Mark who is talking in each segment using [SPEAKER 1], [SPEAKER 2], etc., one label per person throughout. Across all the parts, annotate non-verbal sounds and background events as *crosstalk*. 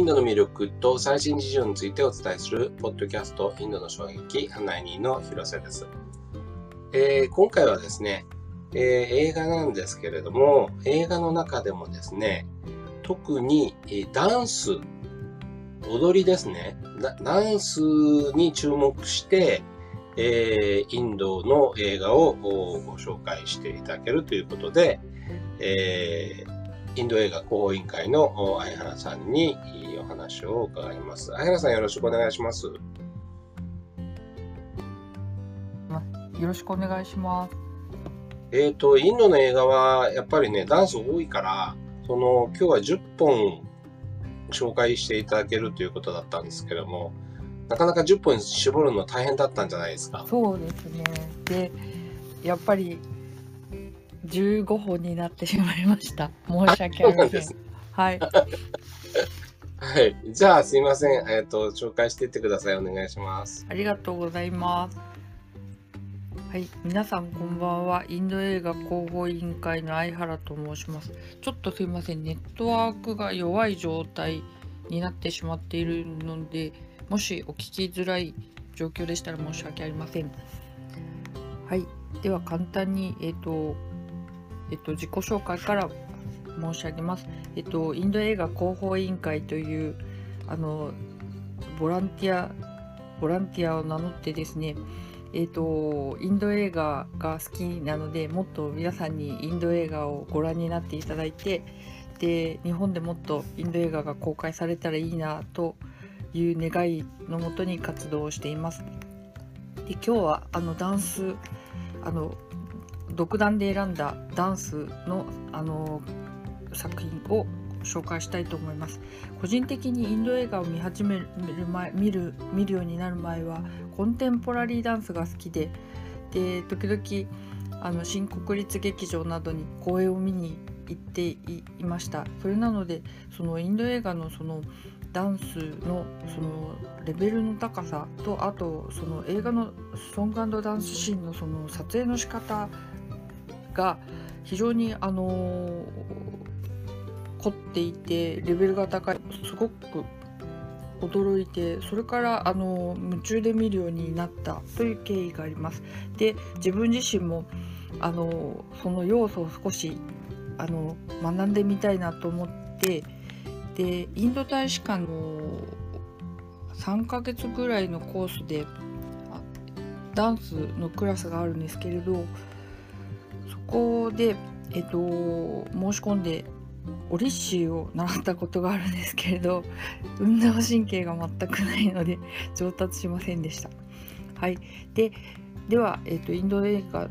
[SPEAKER 1] インドの魅力と最新事情についてお伝えするポッドキャストインドの衝撃案内人の広瀬です。えー、今回はですね、えー、映画なんですけれども、映画の中でもですね、特に、えダンス、踊りですね。ダンスに注目して、えー、インドの映画をご紹介していただけるということで、えー、インド映画広報委員会の相原さんに話を伺います。相原さんよろしくお願いします。よ
[SPEAKER 2] ろしくお願いします。
[SPEAKER 1] えっ、ー、と、インドの映画はやっぱりね、ダンス多いから、その、今日は10本紹介していただけるということだったんですけども、なかなか10本絞るの大変だったんじゃないですか。
[SPEAKER 2] そうですね。で、やっぱり15本になってしまいました。申し訳ありません。はい。
[SPEAKER 1] はい。じゃあ、すいません。えっ、ー、と、紹介していってください。お願いします。
[SPEAKER 2] ありがとうございます。はい、皆さんこんばんは。インド映画広報委員会の相原と申します。ちょっとすいません。ネットワークが弱い状態になってしまっているので、もしお聞きづらい状況でしたら申し訳ありません。はい。では簡単に、えっ、ー、と、えっ、ー、と、自己紹介から申し上げます。えっ、と、インド映画広報委員会という、あの、ボランティア、ボランティアを名乗ってですね、えっ、と、インド映画が好きなので、もっと皆さんにインド映画をご覧になっていただいて、で、日本でもっとインド映画が公開されたらいいなという願いのもとに活動をしています。で今日はあのダンスあの独断で選んだダンスのあの作品を紹介したいと思います。個人的にインド映画を見始める前見る見るようになる前はコンテンポラリーダンスが好きでで時々あの新国立劇場などに公演を見に行っていました。それなのでそのインド映画のそのダンスのそのレベルの高さとあとその映画のソングダンスシーンのその撮影の仕方が非常にあの凝っていてレベルが高いすごく驚いてそれからあの夢中で見るようになったという経緯があります。で自分自身もあのその要素を少しあの学んでみたいなと思ってでインド大使館の3ヶ月ぐらいのコースでダンスのクラスがあるんですけれどそこで、えっと、申し込んでオリッシーを習ったことがあるんですけれど運動神経が全くないので上達しませんでした。はい、ででは、えっと、インド映画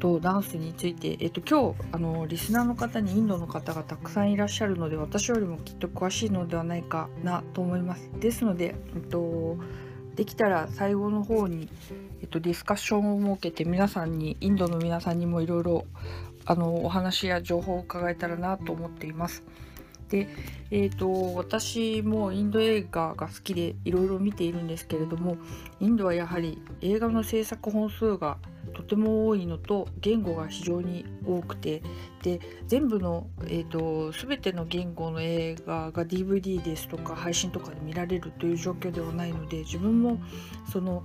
[SPEAKER 2] とダンスについて、えっと、今日あのリスナーの方にインドの方がたくさんいらっしゃるので私よりもきっと詳しいのではないかなと思います。ですので、えっと、できたら最後の方に、えっと、ディスカッションを設けて皆さんにインドの皆さんにもいろいろあのお話や情報を伺えたらなと思っています。で、えーと、私もインド映画が好きでいろいろ見ているんですけれどもインドはやはり映画の制作本数がとても多いのと言語が非常に多くてで全部の、えーと、全ての言語の映画が DVD ですとか配信とかで見られるという状況ではないので自分もその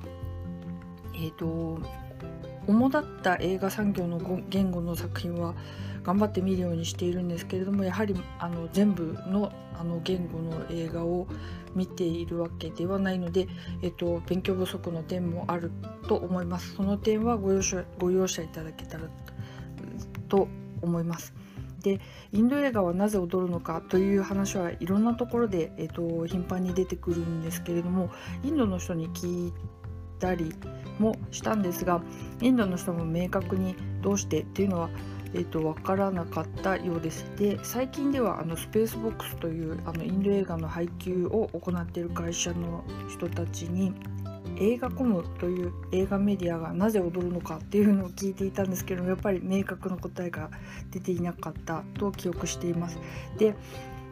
[SPEAKER 2] えっ、ー、と主だった映画産業の言語の作品は頑張って見るようにしているんですけれどもやはりあの全部のあの言語の映画を見ているわけではないので、えっと、勉強不足の点もあると思います。その点はご容赦ご容赦いただけたらと思います。でインド映画はなぜ踊るのかという話はいろんなところで、えっと、頻繁に出てくるんですけれどもインドの人に聞いたりもしたんですがインドの人も明確にどうしてっていうのはえーと、分からなかったようです。で最近ではあのスペースボックスというあのインド映画の配給を行っている会社の人たちに映画コムという映画メディアがなぜ踊るのかっていうのを聞いていたんですけどやっぱり明確な答えが出ていなかったと記憶しています。で、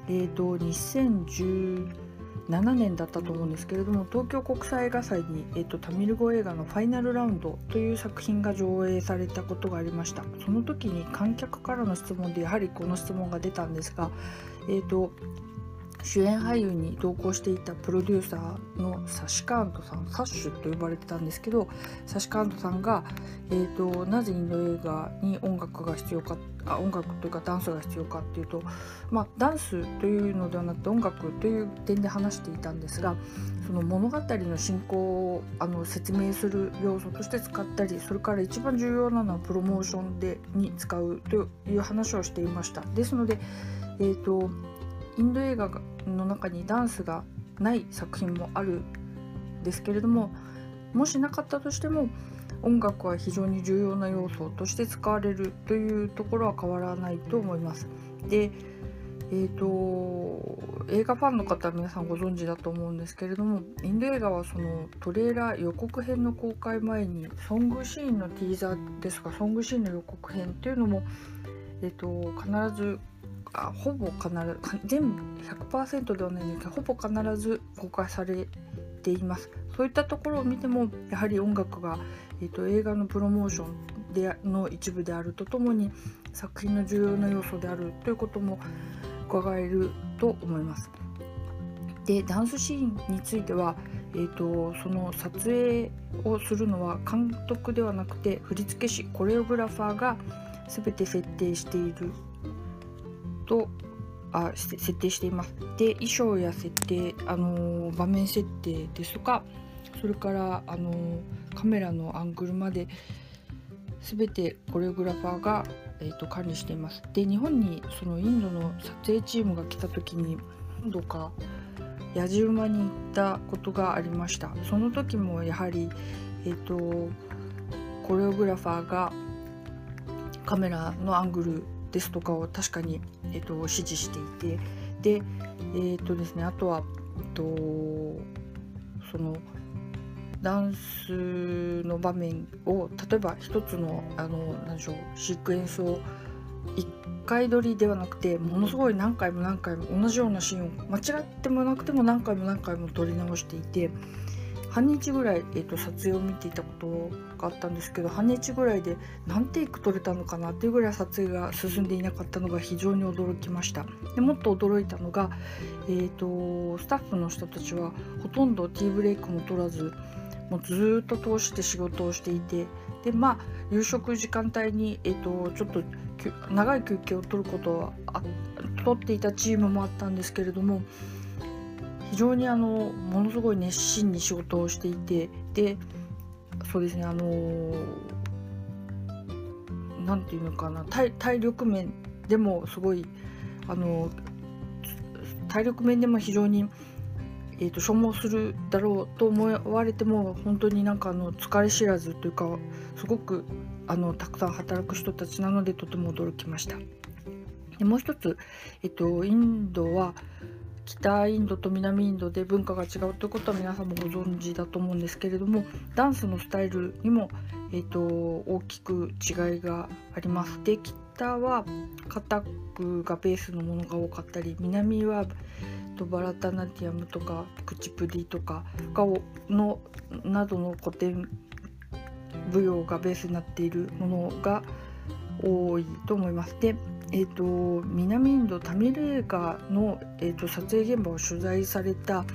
[SPEAKER 2] えー、と2010 7年だったと思うんですけれども東京国際映画祭に、えーと、タミル語映画の「ファイナルラウンド」という作品が上映されたことがありました。その時に観客からの質問でやはりこの質問が出たんですが、えーと、主演俳優に同行していたプロデューサーのサシカーントさんサッシュと呼ばれてたんですけどサシカーントさんが、えーと、なぜインド映画に音楽が必要かあ音楽というかダンスが必要かっていうと、まあ、ダンスというのではなくて音楽という点で話していたんですがその物語の進行をあの説明する要素として使ったりそれから一番重要なのはプロモーションでに使うという話をしていました。ですので、えーとインド映画の中にダンスがない作品もあるんですけれどももしなかったとしても音楽は非常に重要な要素として使われるというところは変わらないと思います。でえーと、映画ファンの方は皆さんご存知だと思うんですけれどもインド映画はそのトレーラー予告編の公開前にソングシーンのティーザーですかソングシーンの予告編っていうのも、えーと必ずあほぼ必ず全部100%ではないんですけどほぼ必ず公開されています。そういったところを見てもやはり音楽が、えーと、映画のプロモーションでの一部であるとともに作品の重要な要素であるということも伺えると思います。でダンスシーンについては、えーと、その撮影をするのは監督ではなくて振付師コレオグラファーが全て設定しているとあ設定しています。で衣装や設定、あのー、場面設定ですとかそれから、あのー、カメラのアングルまで全てコレオグラファーが、えーと、管理しています。で日本にそのインドの撮影チームが来た時に何度かやじ馬に行ったことがありました。その時もやはり、えーとコレオグラファーがカメラのアングルですとかを確かに、えーと、指示していてでえっ、ー、とですねあとは、えーと、そのダンスの場面を例えば一つのあの何でしょうシークエンスを1回撮りではなくてものすごい何回も何回も同じようなシーンを間違ってもなくても何回も何回も撮り直していて半日ぐらい、えーと、撮影を見ていたことがあったんですけど半日ぐらいで何テイク撮れたのかなっていうぐらい撮影が進んでいなかったのが非常に驚きました。でもっと驚いたのが、えーと、スタッフの人たちはほとんどティーブレイクも取らずもうずっと通して仕事をしていてでまあ夕食時間帯に、えーと、ちょっと長い休憩を取ることは取っていたチームもあったんですけれども非常にあのものすごい熱心に仕事をしていてでそうですねあの何て言うのかな体体力面でもすごいあの体力面でも非常に、えーと、消耗するだろうと思われても本当になんかあの疲れ知らずというかすごくあのたくさん働く人たちなのでとても驚きました。でもう一つ、えっと、インドは北インドと南インドで文化が違うということは皆さんもご存知だと思うんですけれどもダンスのスタイルにも、えーと、大きく違いがあります。で北はカタックがベースのものが多かったり南はとバラタナティアムとかクチプディとかがのなどの古典舞踊がベースになっているものが多いと思います。でえーと、南インドタミル映画の、えーと、撮影現場を取材された、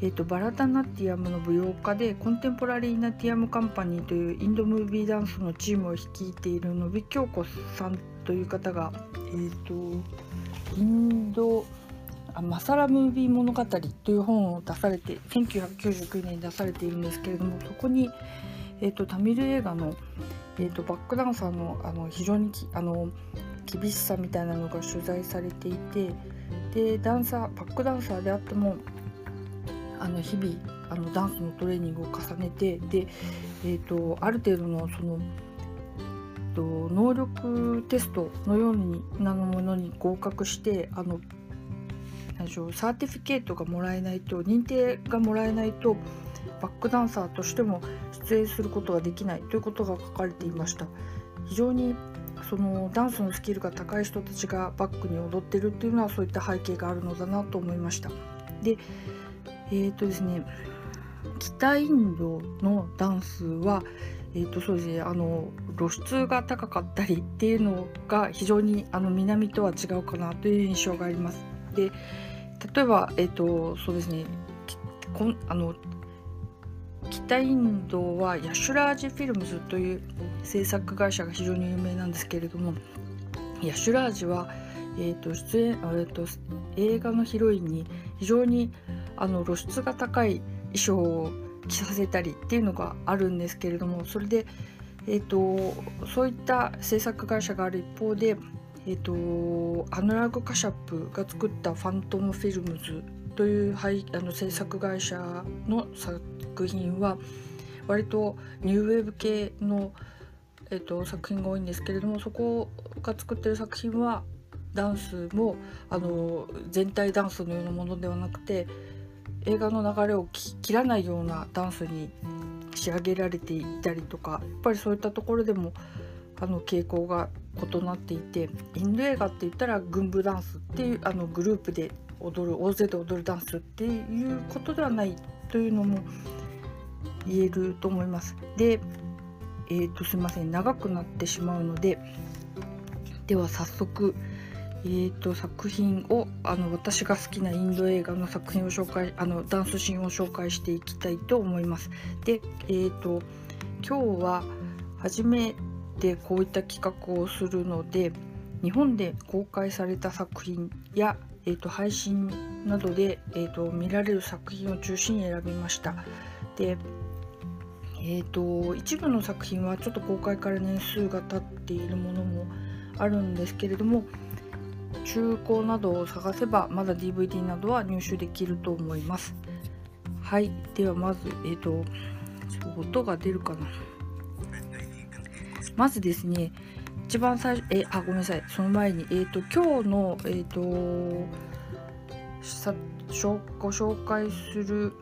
[SPEAKER 2] えーと、バラタナティアムの舞踊家でコンテンポラリーナティアムカンパニーというインドムービーダンスのチームを率いている野比京子さんという方が、えー、とインドあマサラムービー物語という本を出されて1999年に出されているんですけれどもそこに、えー、とタミル映画の、えー、とバックダンサーのあの非常にあの厳しさみたいなのが取材されていてでダンサーバックダンサーであってもあの日々あのダンスのトレーニングを重ねてで、えーと、ある程度のその能力テストのようなものに合格してあの何でしょうサーティフィケートがもらえないと認定がもらえないとバックダンサーとしても出演することができないということが書かれていました。非常にそのダンスのスキルが高い人たちがバックに踊ってるっていうのはそういった背景があるのだなと思いました。でえーとですね北インドのダンスは、えーとそうですね、あの露出が高かったりっていうのが非常にあの南とは違うかなという印象があります。で例えば、えっ、と、そうですね、こんあの北インドはヤシュラージフィルムズという制作会社が非常に有名なんですけれどもヤシュラージは、えーと出演えーと、映画のヒロインに非常にあの露出が高い衣装を着させたりっていうのがあるんですけれどもそれで、えーと、そういった制作会社がある一方で、えーと、アヌラグ・カシャップが作ったファントム・フィルムズというあの制作会社の作品は割とニューウェーブ系の、えーと、作品が多いんですけれどもそこが作ってる作品はダンスもあの全体ダンスのようなものではなくて映画の流れを切らないようなダンスに仕上げられていたりとかやっぱりそういったところでもあの傾向が異なっていてインド映画って言ったら軍部ダンスっていうあのグループで踊る大勢で踊るダンスっていうことではないというのも言えると思います。で、えー、とすいません長くなってしまうのででは早速、えー、と作品をあの私が好きなインド映画の作品を紹介あのダンスシーンを紹介していきたいと思います。で、えー、と今日は初めてこういった企画をするので日本で公開された作品や、えー、と配信などで、えー、と見られる作品を中心に選びました。でえーと、一部の作品はちょっと公開から年数が経っているものもあるんですけれども中古などを探せばまだ DVD などは入手できると思いますはいではまずえっ、ー、と音が出るかなまずですね一番最初えあごめんなさい。その前にえっ、ー、と今日のえっ、ー、とさご紹介する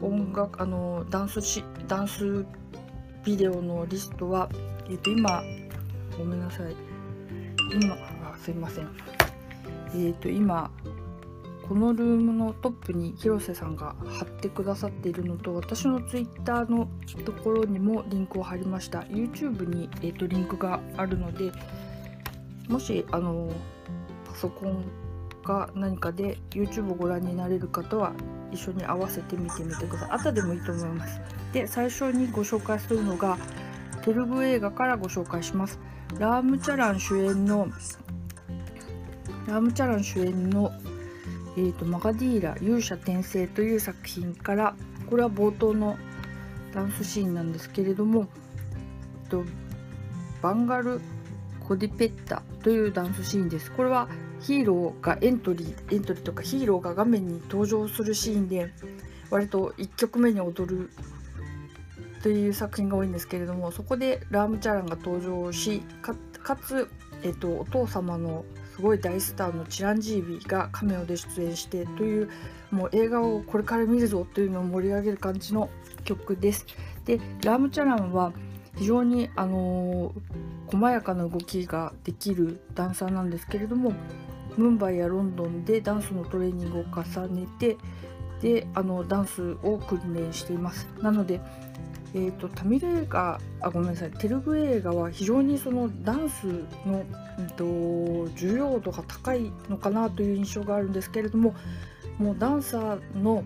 [SPEAKER 2] 音楽あのダンスしダンスビデオのリストは、えっと、今ごめんなさい。今あすいません。えっと今このルームのトップに広瀬さんが貼ってくださっているのと私の twitter のところにもリンクを貼りました。YouTube に、えーと、リンクがあるのでもしあのパソコンか何かで YouTube をご覧になれる方は一緒に合わせて見てみてください。後でもいいと思います。で最初にご紹介するのがテルグ映画からご紹介します。ラームチャラン主演のラームチャラン主演の、えーと、マガディーラ勇者転生という作品からこれは冒頭のダンスシーンなんですけれども、えっと、バンガル・コディペッタというダンスシーンです。これはヒーローがエントリーエントリーとかヒーローが画面に登場するシーンで割と1曲目に踊るという作品が多いんですけれどもそこでラームチャランが登場しかつ、えっと、お父様のすごい大スターのチランジービーがカメオで出演してというもう映画をこれから見るぞというのを盛り上げる感じの曲です。でラームチャランは非常にあのー、細やかな動きができるダンサーなんですけれどもムンバイやロンドンでダンスのトレーニングを重ねてであのダンスを訓練していますなので、えーと、タミル映画あごめんなさいテルグ映画は非常にそのダンスの、うんと、重要度が高いのかなという印象があるんですけれどももうダンサーの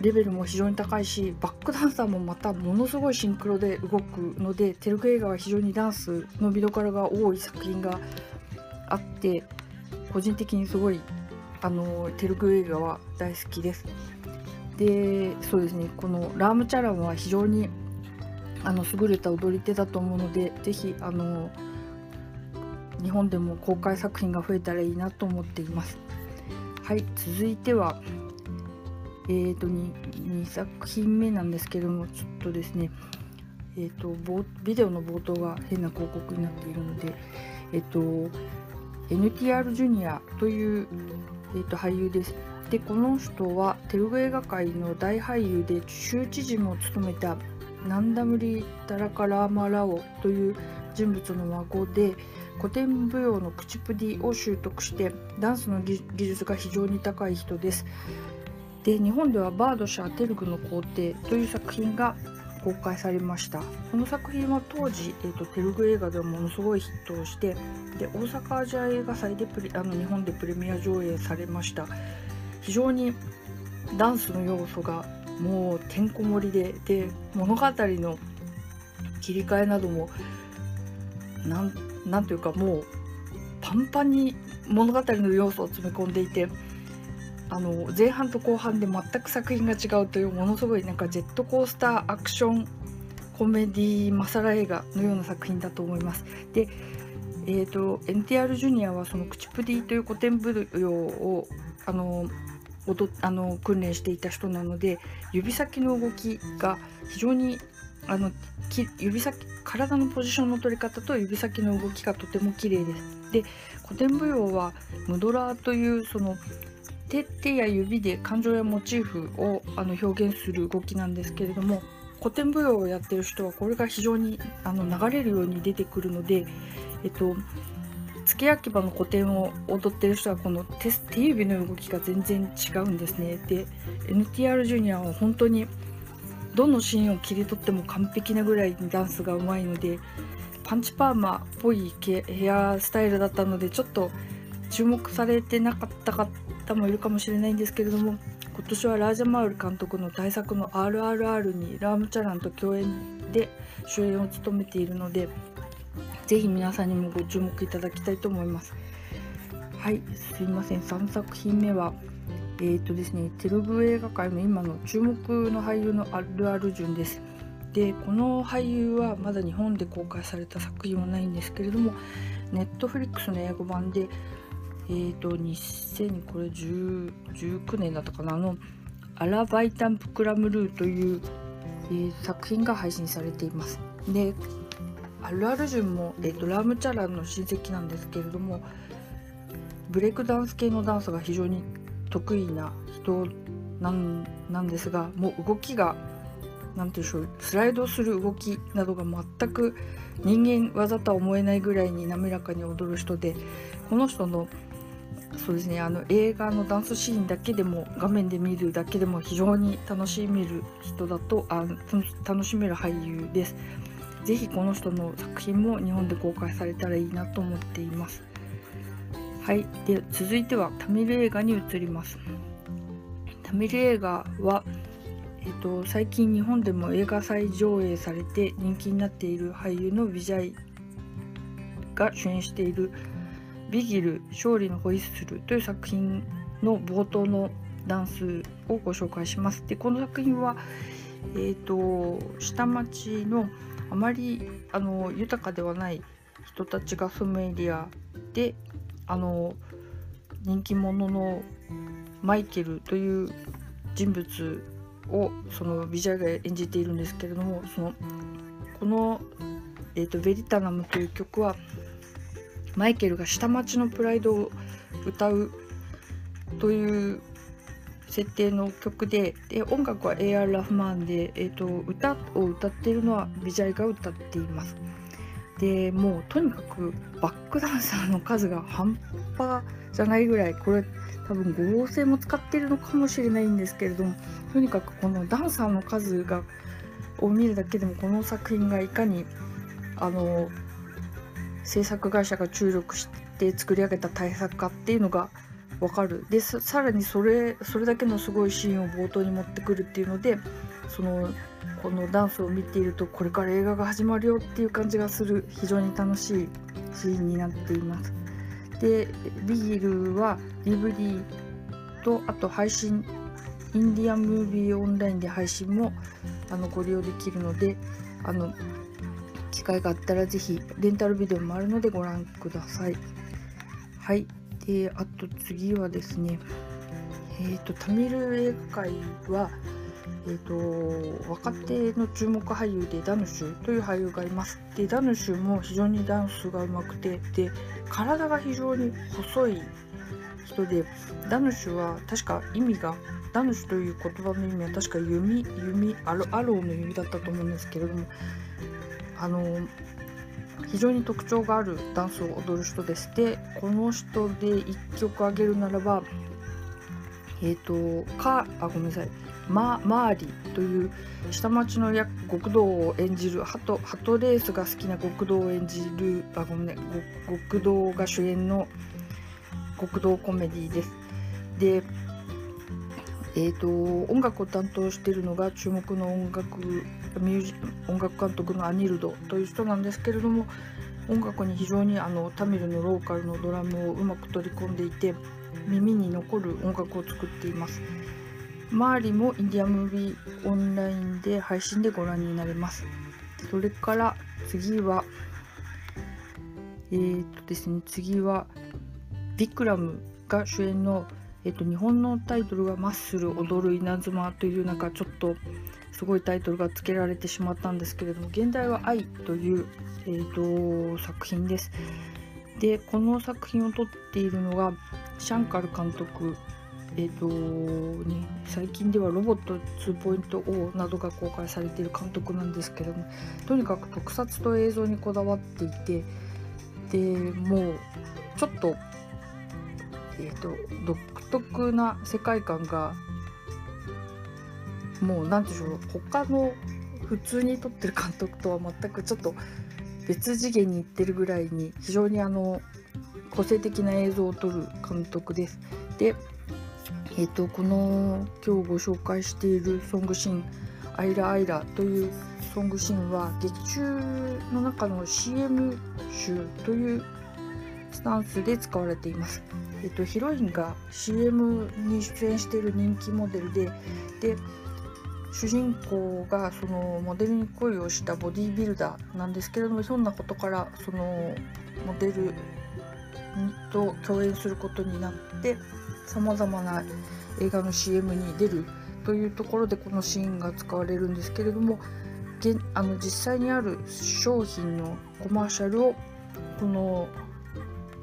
[SPEAKER 2] レベルも非常に高いしバックダンサーもまたものすごいシンクロで動くのでテルグ映画は非常にダンスの見どころが多い作品があって個人的にすごいあのテルグ映画は大好きです。でそうですねこのラームチャランは非常にあの優れた踊り手だと思うので是非あの日本でも公開作品が増えたらいいなと思っています。はい続いてはえーと 2, 2作品目なんですけどもちょっとですねえーと、ビデオの冒頭が変な広告になっているので、えっ、ー、と NTR ジュニアという、えーと、俳優です。でこの人はテルグ映画界の大俳優で州知事も務めたナンダムリ・タラカラーマ・ラオという人物の孫で古典舞踊のクチプディを習得してダンスの技術が非常に高い人です。で日本ではバードシャー・テルグの皇帝という作品が公開されましたこの作品は当時、えーと、テルグ映画ではものすごいヒットをしてで大阪アジア映画祭でプレあの日本でプレミア上映されました非常にダンスの要素がもうてんこ盛りでで物語の切り替えなどもなんなんというかもうパンパンに物語の要素を詰め込んでいてあの前半と後半で全く作品が違うというものすごいなんかジェットコースターアクションコメディマサラ映画のような作品だと思います。でえーと、NTR ジュニアはその口プディという古典舞踊をあの踊あの訓練していた人なので指先の動きが非常にあの指先体のポジションの取り方と指先の動きがとても綺麗です。で古典舞踊はムドラーというその手手や指で感情やモチーフをあの表現する動きなんですけれども古典舞踊をやってる人はこれが非常にあの流れるように出てくるので、えっと、付け焼き場の古典を踊ってる人はこの手手指の動きが全然違うんですね。で NTR ジュニアは本当にどのシーンを切り取っても完璧なぐらいにダンスがうまいのでパンチパーマっぽいヘアスタイルだったのでちょっと注目されてなかった方もいるかもしれないんですけれども今年はラージャマウル監督の大作の RRR にラームチャランと共演で主演を務めているのでぜひ皆さんにもご注目いただきたいと思います。はいすいません。3作品目はえーとですね、テレビ映画界の今の注目の俳優のあるある順です。でこの俳優はまだ日本で公開された作品はないんですけれどもネットフリックスの英語版でえーと2019年だったかなあの「アラバイタンプクラムルー」という、えー、作品が配信されています。でアルアルジュンも、えーと、ラムチャラの親戚なんですけれどもブレイクダンス系のダンスが非常に得意な人なんなんですがもう動きが何て言うんでしょうスライドする動きなどが全く人間技とは思えないぐらいに滑らかに踊る人でこの人のそうですねあの映画のダンスシーンだけでも画面で見るだけでも非常に楽しめる人だとあ楽しめる俳優です。ぜひこの人の作品も日本で公開されたらいいなと思っています。はい、で続いてはタミル映画に移ります。タミル映画は、えっと、最近日本でも映画祭上映されて人気になっている俳優のビジャイが主演しているビギル勝利のホイッスルという作品の冒頭のダンスをご紹介します。でこの作品は、えーと、下町のあまりあの豊かではない人たちが住むエリアであの人気者のマイケルという人物をそのビジュアルが演じているんですけれどもそのこの、えーと「ベリタナム」という曲はマイケルが下町のプライドを歌うという設定の曲でで音楽は A.R. ラフマンで、えーと、歌を歌っているのはビジャイが歌っています。でもうとにかくバックダンサーの数が半端じゃないぐらいこれ多分合成も使ってるのかもしれないんですけれどもとにかくこのダンサーの数がを見るだけでもこの作品がいかにあの制作会社が注力して作り上げた対策かっていうのが分かるでさらにそれそれだけのすごいシーンを冒頭に持ってくるっていうのでそのこのダンスを見ているとこれから映画が始まるよっていう感じがする非常に楽しいシーンになっています。でビールは DVD とあと配信インディアンムービーオンラインで配信もあのご利用できるのであの機会があったらぜひレンタルビデオもあるのでご覧ください。はい。で、あと次はですね、えっ、ー、と、タミル映画界は、えーと、若手の注目俳優でダヌシュという俳優がいます。でダヌシュも非常にダンスがうまくてで体が非常に細い人でダヌシュは確か意味がダヌシュという言葉の意味は確か弓弓アロアローの弓だったと思うんですけれどもあの非常に特徴があるダンスを踊る人でしてこの人で1曲あげるならばえっ、ー、とかあごめんなさいママーリという下町の極道を演じるハトハトレースが好きな極道を演じるあごめんね極道が主演の極道コメディです。でえーと、音楽を担当しているのが注目の音楽ミュージ音楽監督のアニルドという人なんですけれども音楽に非常にあのタミルのローカルのドラムをうまく取り込んでいて耳に残る音楽を作っています。周りもインディアムービーオンラインで配信でご覧になれます。それから次はえーとですね次はビクラムが主演のえっと、日本のタイトルが「マッスル踊る稲妻」というなんかちょっとすごいタイトルが付けられてしまったんですけれども現代は「愛」という、えっと、作品です。でこの作品を撮っているのがシャンカル監督えーとね、最近ではロボット2.0などが公開されている監督なんですけどもとにかく特撮と映像にこだわっていてでもうちょっと,、えーと独特な世界観がもう何でしょう他の普通に撮ってる監督とは全くちょっと別次元に行ってるぐらいに非常にあの個性的な映像を撮る監督です。で、えーと、この今日ご紹介しているソングシーン「アイラアイラ」というソングシーンは劇中の中の CM 集というスタンスで使われています。えっと、ヒロインが CM に出演している人気モデルでで主人公がそのモデルに恋をしたボディービルダーなんですけれどもひょんなことからそのモデルと共演することになってさまざまな映画の CM に出るというところでこのシーンが使われるんですけれどもあの実際にある商品のコマーシャルをこの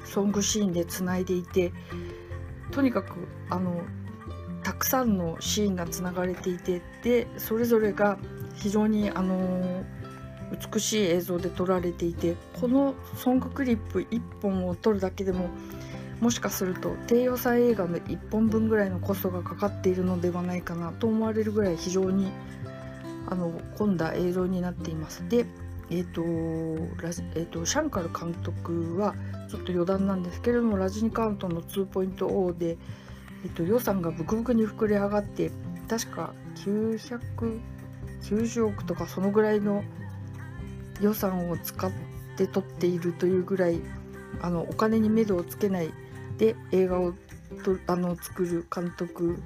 [SPEAKER 2] ソングシーンでつないでいてとにかくあのたくさんのシーンがつながれていてでそれぞれが非常にあの美しい映像で撮られていてこのソングクリップ1本を撮るだけでももしかすると低予算映画の1本分ぐらいのコストがかかっているのではないかなと思われるぐらい非常にあの混んだ映像になっています。でえーとえーと、シャンカル監督はちょっと余談なんですけれどもラジニカウントの2.0で、えーと、予算がブクブクに膨れ上がって確か990億とかそのぐらいの予算を使って撮っているというぐらいあのお金に目処をつけないで映画をとあの作る監督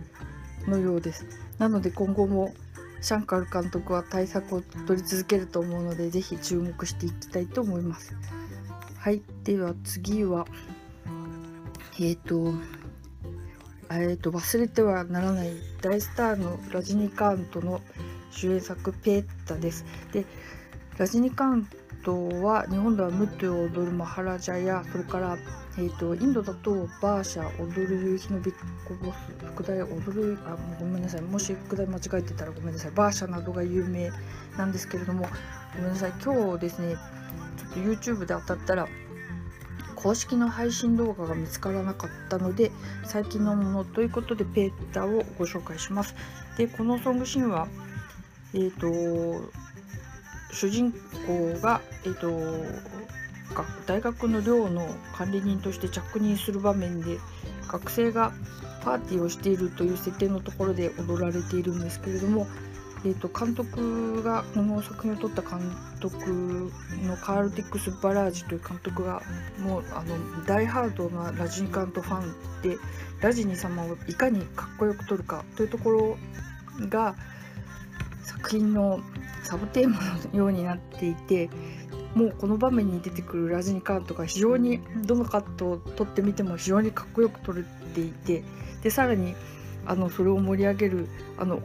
[SPEAKER 2] のようです。なので今後もシャンカル監督は対策を取り続けると思うので、ぜひ注目していきたいと思います。はい、では次は、えっ、ー、と、えーと、忘れてはならない大スターのラジニカントの主演作「ペータ」です。でラジニカントは日本ではムットを踊るマハラジャやそれからえーと、インドだとバーシャ踊る夕日のビッグボス副題踊るあごめんなさい。もし副題間違えてたらごめんなさい。バーシャなどが有名なんですけれどもごめんなさい。今日ですねちょっと YouTube で当たったら公式の配信動画が見つからなかったので最近のものということでペーターをご紹介します。でこのソングシーンはえっ、ー、と主人公がえっ、ー、と大学の寮の管理人として着任する場面で学生がパーティーをしているという設定のところで踊られているんですけれども、えー、と監督がこの作品を撮った監督のカール・ティックス・バラージという監督がもうあの大ハードなラジニカントファンでラジニ様をいかにかっこよく撮るかというところが作品のサブテーマのようになっていてもうこの場面に出てくるラジニカンとか非常にどのカットを撮ってみても非常にかっこよく撮れていてでさらにあのそれを盛り上げるあの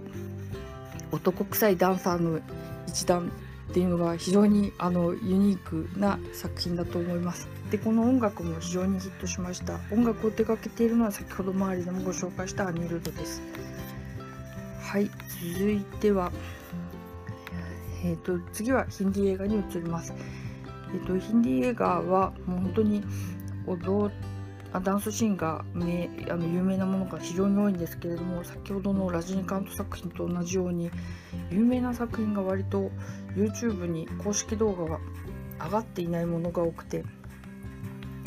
[SPEAKER 2] 男臭いダンサーの一団っていうのが非常にあのユニークな作品だと思います。でこの音楽も非常にヒットしました音楽を手掛けているのは先ほど周りでもご紹介したアニルドですはい続いてはえーと、次はヒンディー映画に移ります。えーと、ヒンディー映画はもう本当に踊あダンスシーンがめあの有名なものが非常に多いんですけれども先ほどのラジニカント作品と同じように有名な作品が割と YouTube に公式動画が上がっていないものが多くて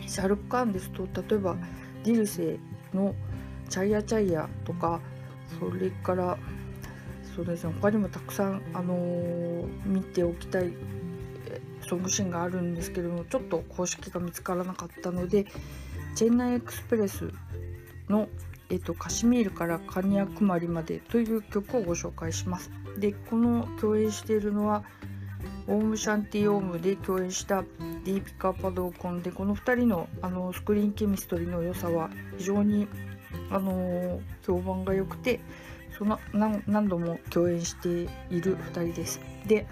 [SPEAKER 2] シャルク・カーンですと例えばディルセの「チャイヤチャイヤ」とかそれからそうですね他にもたくさん、あのー見ておきたいソングシーンがあるんですけれどもちょっと公式が見つからなかったのでチェンナイエクスプレスの、えっとカシミールからカニヤクマリまでという曲をご紹介します。でこの共演しているのはオームシャンティオームで共演したディーピカ・パドーコンでこの2人のあのスクリーンケミストリーの良さは非常にあの評判が良くてその何何度も共演している2人です。で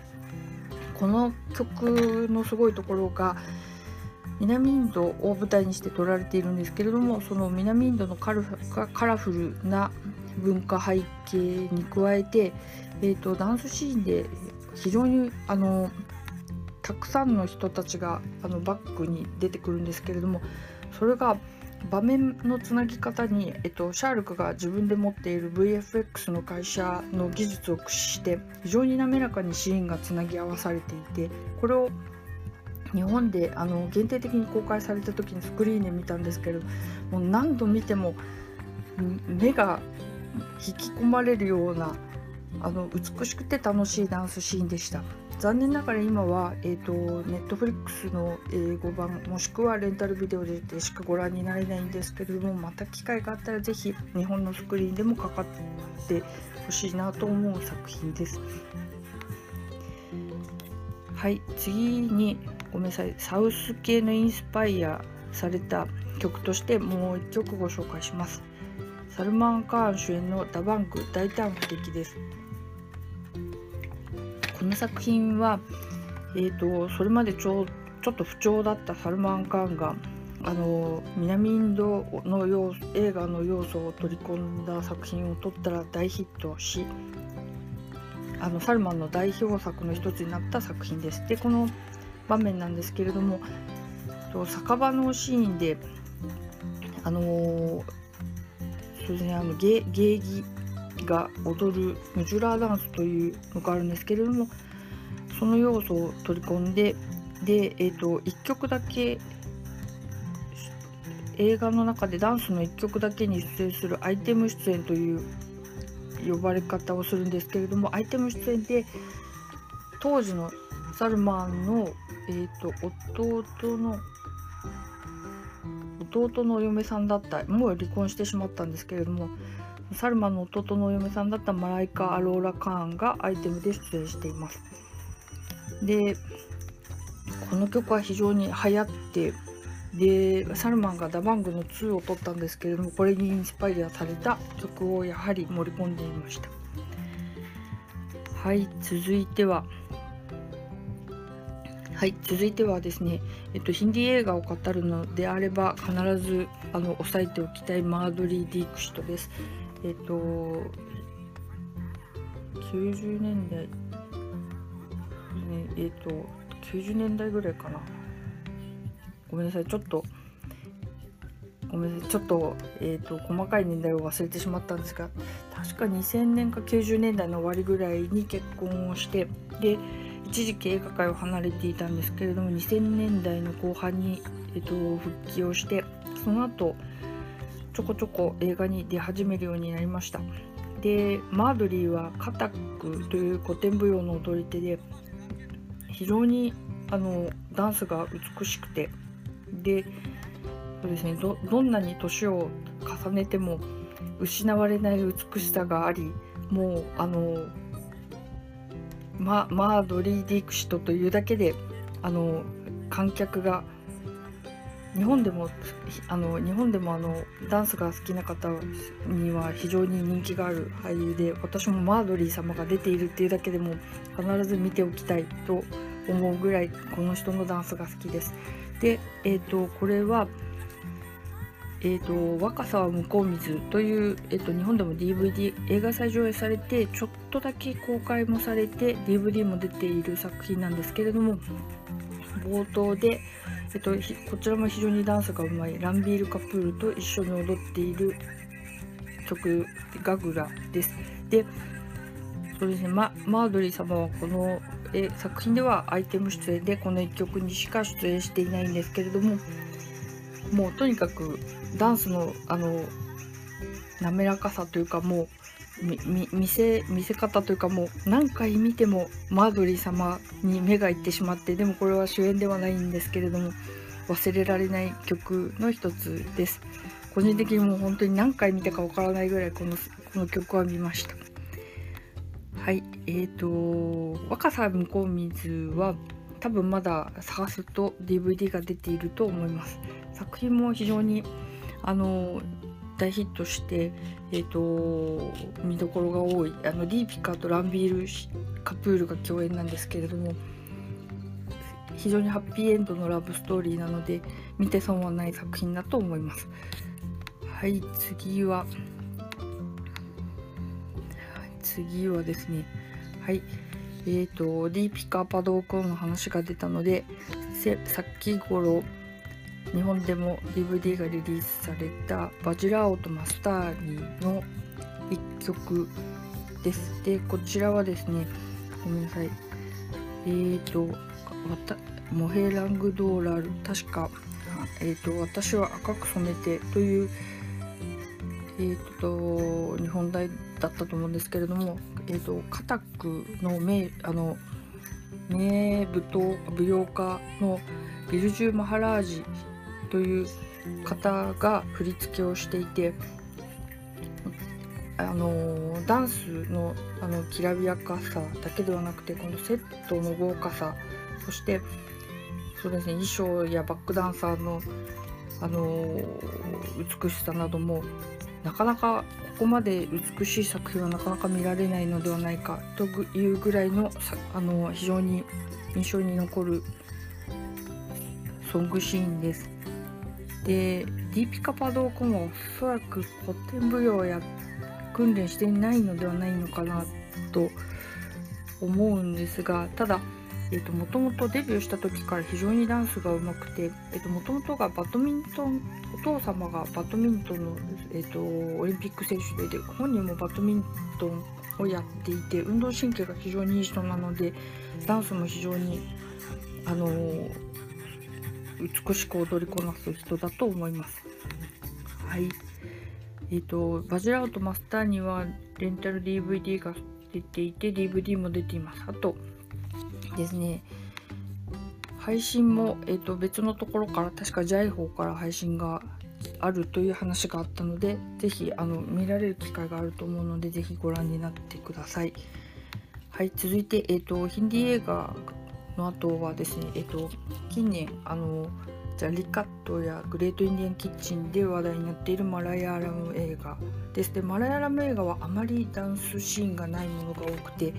[SPEAKER 2] この曲のすごいところが南インドを舞台にして撮られているんですけれどもその南インドのカラフルな文化背景に加えて、えー、とダンスシーンで非常にあのたくさんの人たちがあのバックに出てくるんですけれどもそれが場面のつなぎ方に、えっと、シャールクが自分で持っている VFX の会社の技術を駆使して非常に滑らかにシーンがつなぎ合わされていてこれを日本であの限定的に公開された時にスクリーンで見たんですけどもう何度見ても目が引き込まれるようなあの美しくて楽しいダンスシーンでした。残念ながら今は、えーと、ネットフリックスの英語版もしくはレンタルビデオでしかご覧になれないんですけれどもまた機会があったら是非日本のスクリーンでもかかってほしいなと思う作品です。はい次にごめんなさいサウス系のインスパイアされた曲としてもう1曲ご紹介しますサルマン・カーン主演の「ダバンク大胆不敵」ですこの作品は、えーと、それまでちょちょっと不調だったサルマン・カーンがあの南インドの要映画の要素を取り込んだ作品を撮ったら大ヒットしあのサルマンの代表作の一つになった作品です。でこの場面なんですけれども酒場のシーンであのー、そうですねあの芸芸妓が踊るムジュラーダンスというのがあるんですけれどもその要素を取り込んでで、えーと、1曲だけ映画の中でダンスの1曲だけに出演するアイテム出演という呼ばれ方をするんですけれどもアイテム出演で当時のサルマンの、えーと、弟の弟のお嫁さんだったもう離婚してしまったんですけれどもサルマンの弟のお嫁さんだったマライカ・アローラ・カーンがアイテムで出演しています。でこの曲は非常に流行ってでサルマンがダバングの2を取ったんですけれどもこれにインスパイアされた曲をやはり盛り込んでいましたはい続いてははい続いてはですね、えっと、ヒンディ映画を語るのであれば必ずあの押さえておきたいマードリー・ディークシトです。えっと90年代ねえっと90年代ぐらいかな。ごめんなさいちょっとごめんなさいちょっと,、えーと、細かい年代を忘れてしまったんですが確か2000年か90年代の終わりぐらいに結婚をしてで一時期映画界を離れていたんですけれども2000年代の後半に、えーと復帰をしてその後ちょこちょこ映画に出始めるようになりました。でマードリーはカタックという古典舞踊の踊り手で非常にあのダンスが美しくてでそうですねどんなに年を重ねても失われない美しさがありもうあのママードリー・ディクシトというだけであの観客が日本でもあの日本でもあのダンスが好きな方には非常に人気がある俳優で私もマードリー様が出ているっていうだけでも必ず見ておきたいと思うぐらいこの人のダンスが好きです。で、えーと、これは、えーと「若さは向こう水」という、えーと、日本でも DVD 映画祭上映されてちょっとだけ公開もされて DVD も出ている作品なんですけれども冒頭でえっと、こちらも非常にダンスがうまいランビール・カプールと一緒に踊っている曲ガグラです。で、そうですね、ママードリー様はこのえ作品ではアイテム出演でこの1曲にしか出演していないんですけれども、もうとにかくダンスのあの滑らかさというかもう見せ見せ方というかもう何回見てもマードリー様に目がいってしまってでもこれは主演ではないんですけれども忘れられない曲の一つです。個人的にもう本当に何回見たかわからないぐらいこのこの曲は見ました。はいえーと若さ向こう水は多分まだ探すと DVD が出ていると思います。作品も非常にあの大ヒットして、えーと、見どころが多いあのリーピカーとランビールカプールが共演なんですけれども非常にハッピーエンドのラブストーリーなので見て損はない作品だと思います。はい次は次はですねはいえーとディーピカーパドーコンの話が出たのでさっき頃日本でも DVD がリリースされたバジラオとマスターニの1曲です。で、こちらはですね、ごめんなさい。えーと、モヘラングドーラル、確か、えーと、私は赤く染めてという、えーと、日本題だったと思うんですけれども、えーと、カタックの名、あの、名舞踏舞踊家のビルジュ・マハラージという方が振り付けをしていてあのダンスのあのきらびやかさだけではなくてこのセットの豪華さそしてそうですね衣装やバックダンサーのあの美しさなどもなかなかここまで美しい作品はなかなか見られないのではないかというぐらいのあの非常に印象に残るソングシーンです。でディーピカパドーコもおそらく古典舞踊や訓練していないのではないのかなと思うんですがただもともとデビューした時から非常にダンスが上手くてもともとがバドミントンお父様がバドミントンの、えーと、オリンピック選手でで本人もバドミントンをやっていて運動神経が非常にいい人なのでダンスも非常にあのー美しく踊りこなす人だと思います。はい。えっ、ー、と、バジラウトマスターにはレンタル DVD が出ていて、DVD も出ています。あとですね、配信も、えーと、別のところから確か JAI 方から配信があるという話があったのでぜひあの見られる機会があると思うのでぜひご覧になってください。はい、続いて、えーとヒンディー映画の後はですね、えっと、近年あのジャリカットやグレートインディアンキッチンで話題になっているマラヤーラム映画です。でマラヤーラム映画はあまりダンスシーンがないものが多くて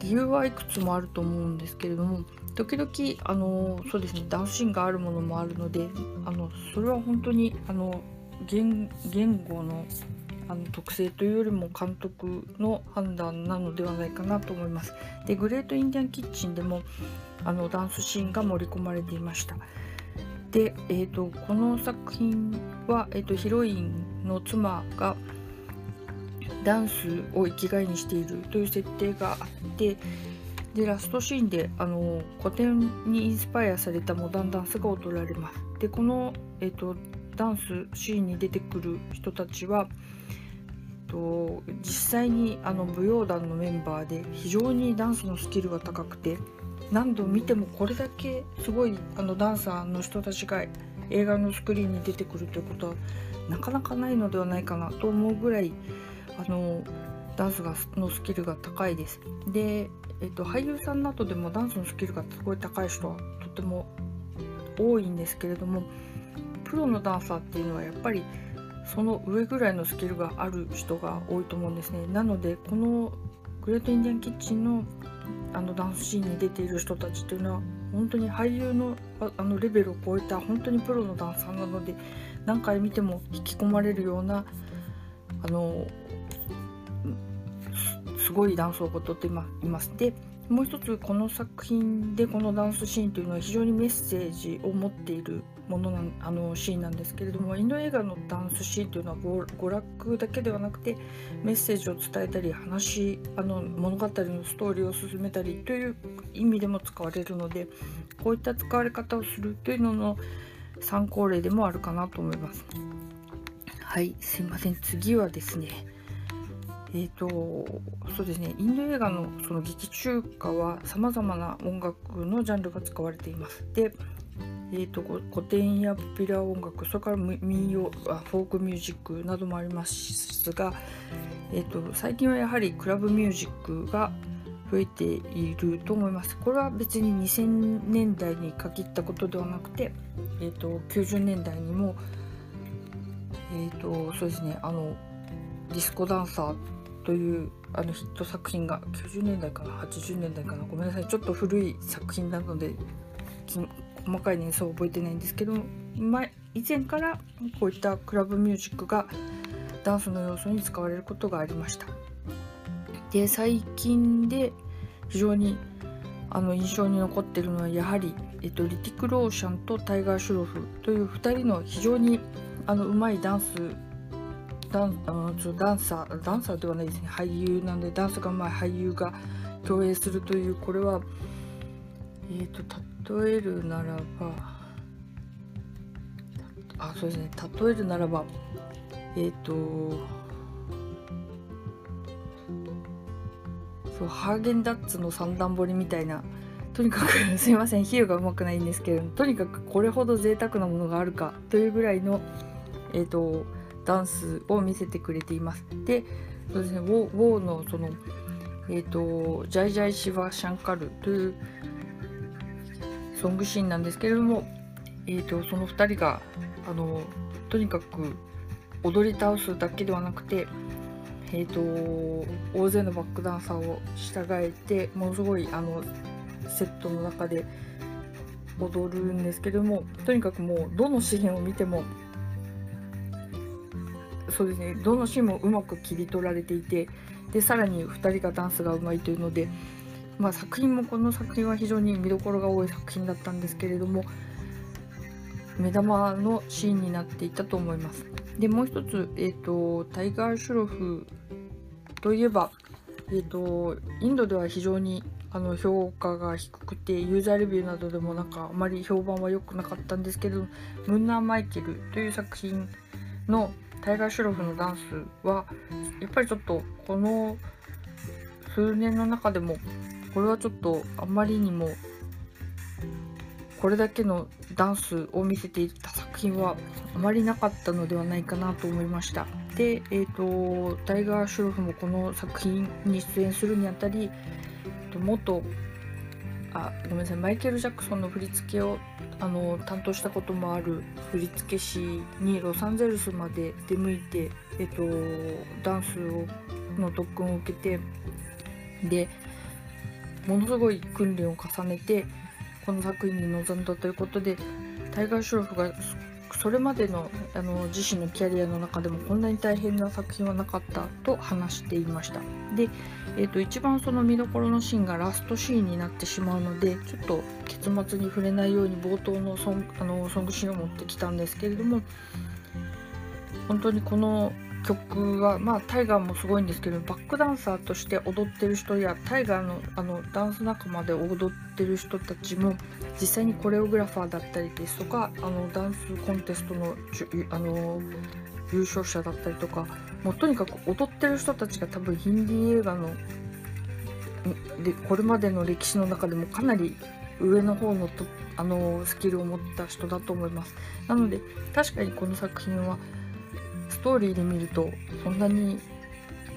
[SPEAKER 2] 理由はいくつもあると思うんですけれども時々あのそうですねダンスシーンがあるものもあるのであのそれは本当にあの言語のあの特性というよりも監督の判断なのではないかなと思います。でグレートインディアンキッチンでもあのダンスシーンが盛り込まれていました。で、えーと、この作品は、えーと、ヒロインの妻がダンスを生きがいにしているという設定があってでラストシーンであの古典にインスパイアされたモダンダンスが踊られます。でこの、えーとダンスシーンに出てくる人たちはと実際にあの舞踊団のメンバーで非常にダンスのスキルが高くて何度見てもこれだけすごいあのダンサーの人たちが映画のスクリーンに出てくるということはなかなかないのではないかなと思うぐらいあのダンスがのスキルが高いです。で、えっと、俳優さんなどでもダンスのスキルがすごい高い人はとても多いんですけれどもプロのダンサーっていうのはやっぱりその上ぐらいのスキルがある人が多いと思うんですね。なのでこのグレートインディアンキッチンのあのダンスシーンに出ている人たちというのは本当に俳優のあのレベルを超えた本当にプロのダンサーなので何回見ても引き込まれるようなあのすごいダンスを踊っています。でもう一つこの作品でこのダンスシーンというのは非常にメッセージを持っているものなあのシーンなんですけれどもインド映画のダンスシーンというのは娯楽だけではなくてメッセージを伝えたり話あの物語のストーリーを進めたりという意味でも使われるのでこういった使われ方をするというのの参考例でもあるかなと思います。はいすいません次はですねえーとそうですね、インド映画のその劇中歌はさまざまな音楽のジャンルが使われています。で、えーと、古典やポピュラー音楽それから民謡フォークミュージックなどもありますが、えーと、最近はやはりクラブミュージックが増えていると思います。これは別に2000年代に限ったことではなくて、えーと、90年代にも、えー、とそうですねあのディスコダンサーというあのヒット作品が90年代かな80年代かなごめんなさいちょっと古い作品なので細かい年数を覚えてないんですけど、ま、以前からこういったクラブミュージックがダンスの要素に使われることがありました。で最近で非常にあの印象に残ってるのはやはり、えっと、リティク・ローシャンとタイガー・シュロフという2人の非常にあのうまいダンスダンダンサーダンサーではないですね。俳優なんでダンスがうまい俳優が共演するというこれはえっ、ー、と例えるならばあそうですね。例えるならばえっ、ー、とそうハーゲンダッツの三段彫りみたいなとにかく *laughs* すいません。比喩がうまくないんですけれどとにかくこれほど贅沢なものがあるかというぐらいのえっ、ー、とダンスを見せてくれています。で、そうですね、ウォウォーのその、えっ、ー、と、ジャイジャイシバ・シャンカルというソングシーンなんですけれども、えーと、その2人があのとにかく踊り倒すだけではなくて、えーと、大勢のバックダンサーを従えてものすごいあのセットの中で踊るんですけどもとにかくもうどのシーンを見てもそうですねどのシーンもうまく切り取られていてでさらに2人がダンスがうまいというので、まあ、作品もこの作品は非常に見どころが多い作品だったんですけれども目玉のシーンになっていたと思います。でもう一つ、えーと、タイガー・シュロフといえば、えーと、インドでは非常にあの評価が低くてユーザーレビューなどでもなんかあまり評判は良くなかったんですけどムンナー・マイケルという作品のタイガー・シュロフのダンスはやっぱりちょっとこの数年の中でもこれはちょっとあまりにもこれだけのダンスを見せていた作品はあまりなかったのではないかなと思いました。で、えーと、タイガー・シュロフもこの作品に出演するにあたりえー、と元あごめんなさいマイケル・ジャクソンの振り付けをあの担当したこともある振付師にロサンゼルスまで出向いて、えっと、ダンスをの特訓を受けてでものすごい訓練を重ねてこの作品に臨んだということでタイガー・シュロフがそれまでのあの自身のキャリアの中でもこんなに大変な作品はなかったと話していました。で、えーと、一番その見どころのシーンがラストシーンになってしまうのでちょっと結末に触れないように冒頭のソンあのソングシーンを持ってきたんですけれども本当にこの曲は、まあ、タイガーもすごいんですけどバックダンサーとして踊ってる人やタイガーのあのダンス仲間で踊ってる人たちも実際にコレオグラファーだったりですとかあのダンスコンテストのあの優勝者だったりとかもうとにかく踊ってる人たちが多分ヒンディー映画のでこれまでの歴史の中でもかなり上の方のとあのスキルを持った人だと思います。なので確かにこの作品はストーリーで見るとそんなに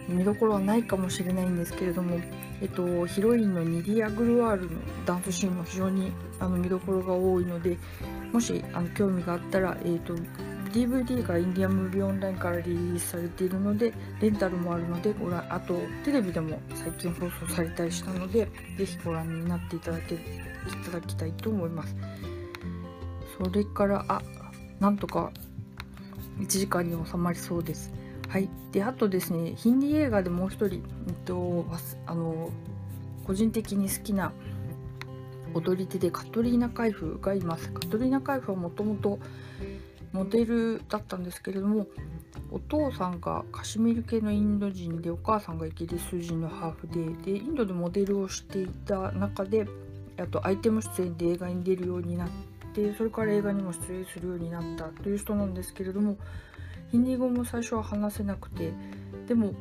[SPEAKER 2] 見どころはないかもしれないんですけれども、えっと、ヒロインのニディア・グルワールのダンスシーンも非常にあの見どころが多いのでもしあの興味があったら、えっと、DVD がインディアムービーオンラインからリリースされているのでレンタルもあるのでご覧あとテレビでも最近放送されたりしたのでぜひご覧になっていただけいただきたいと思います。それからあなんとか1時間に収まりそうです。はい、であとですねヒンディ映画でもう一人、えっと、あの個人的に好きな踊り手でカトリーナ・カイフがいます。カトリーナ・カイフはもともとモデルだったんですけれどもお父さんがカシミル系のインド人でお母さんがイギリス人のハーフででインドでモデルをしていた中であとアイテム出演で映画に出るようになってでそれから映画にも出演するようになったという人なんですけれどもヒンディー語も最初は話せなくてでも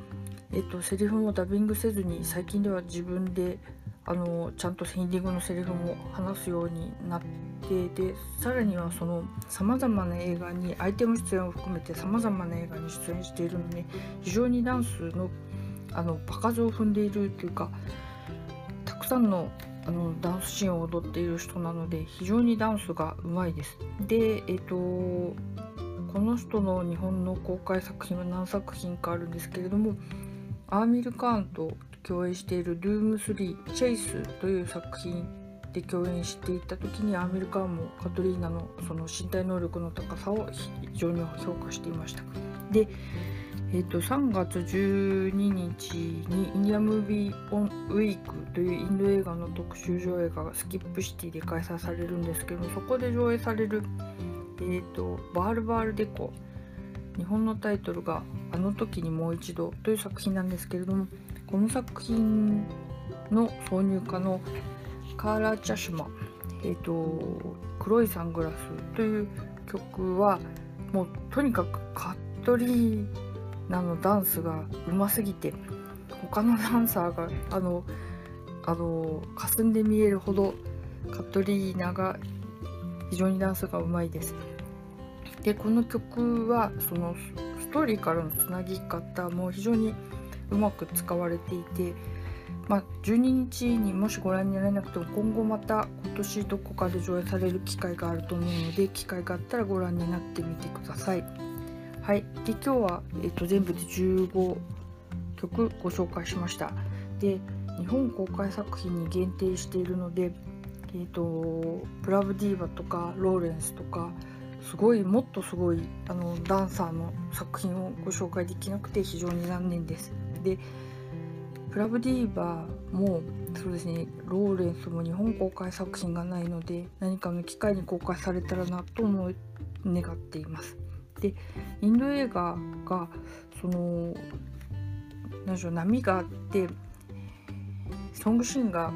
[SPEAKER 2] えっと、セリフもダビングせずに最近では自分であのちゃんとエンディングのセリフも話すようになってでさらにはそのさまざまな映画にアイテム出演を含めてさまざまな映画に出演しているので非常にダンスのあの場数を踏んでいるというかたくさんのあのダンスシーンを踊っている人なので非常にダンスがうまいです。でえっとこの人の日本の公開作品は何作品かあるんですけれどもアーミル・カーンと共演している「ドゥーム3チェイス」という作品で共演していた時にアーミル・カーンもカトリーナのその身体能力の高さを非常に評価していました。でえーと、3月12日にインディアムービー・オン・ウィークというインド映画の特集上映がスキップシティで開催されるんです。けどそこで上映される、えーと、バールバールデコ。日本のタイトルが「あの時にもう一度」という作品なんですけれどもこの作品の挿入歌のカーラ・チャシュマ、えーと「黒いサングラス」という曲はもうとにかくカットリーあのダンスがうますぎて他のダンサーがあのあの霞んで見えるほどカトリーナが非常にダンスがうまいです。でこの曲はそのストーリーからのつなぎ方も非常にうまく使われていて、まあ、12日にもしご覧になれなくても今後また今年どこかで上映される機会があると思うので機会があったらご覧になってみてください。はい、で今日は、えーと、全部で15曲ご紹介しました。で日本公開作品に限定しているので、えーと、プラブディーバとかローレンスとかすごいもっとすごいあのダンサーの作品をご紹介できなくて非常に残念です。でプラブディーバもそうですねローレンスも日本公開作品がないので何かの機会に公開されたらなと思い願っています。でインド映画がその何でしょう波があってソングシーンが、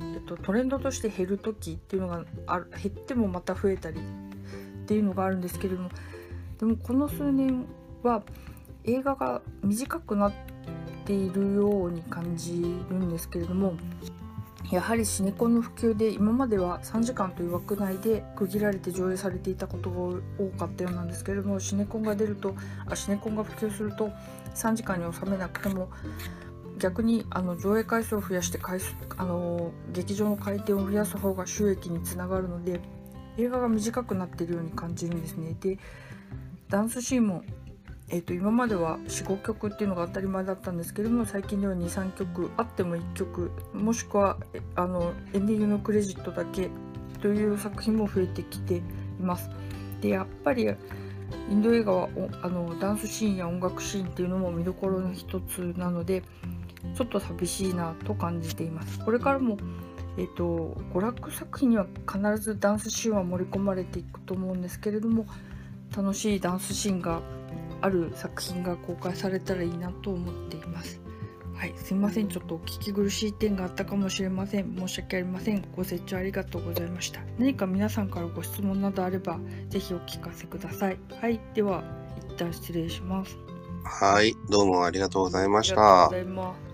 [SPEAKER 2] えっと、トレンドとして減る時っていうのがある減ってもまた増えたりっていうのがあるんですけれどもでもこの数年は映画が短くなっているように感じるんですけれどもやはりシネコンの普及で今までは3時間という枠内で区切られて上映されていたことが多かったようなんですけれどもシネコンが出るとあシネコンが普及すると3時間に収めなくても逆にあの上映回数を増やして回数あの劇場の回転を増やす方が収益につながるので映画が短くなっているように感じるんですね。でダンスシーンもえー、と今までは45曲っていうのが当たり前だったんですけれども最近では23曲あっても1曲もしくはあのエンディングのクレジットだけという作品も増えてきています。でやっぱりインド映画はあのダンスシーンや音楽シーンっていうのも見どころの一つなのでちょっと寂しいなと感じています。これからもえーと娯楽作品には必ずダンスシーンは盛り込まれていくと思うんですけれども楽しいダンスシーンがある作品が公開されたらいいなと思っています。はい、すいません。ちょっとお聞き苦しい点があったかもしれません。申し訳ありません。ご清聴ありがとうございました。何か皆さんからご質問などあれば、ぜひお聞かせください。はい、では、一旦失礼します。
[SPEAKER 1] はい、どうもありがとうございました。ありがとうございます。